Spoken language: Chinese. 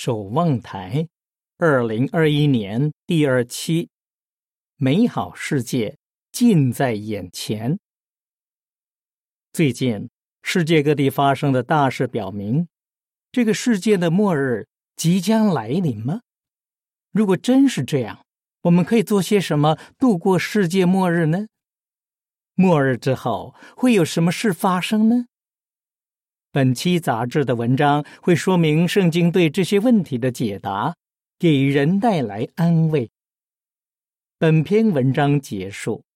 守望台，二零二一年第二期，美好世界近在眼前。最近，世界各地发生的大事表明，这个世界的末日即将来临吗？如果真是这样，我们可以做些什么度过世界末日呢？末日之后会有什么事发生呢？本期杂志的文章会说明圣经对这些问题的解答，给人带来安慰。本篇文章结束。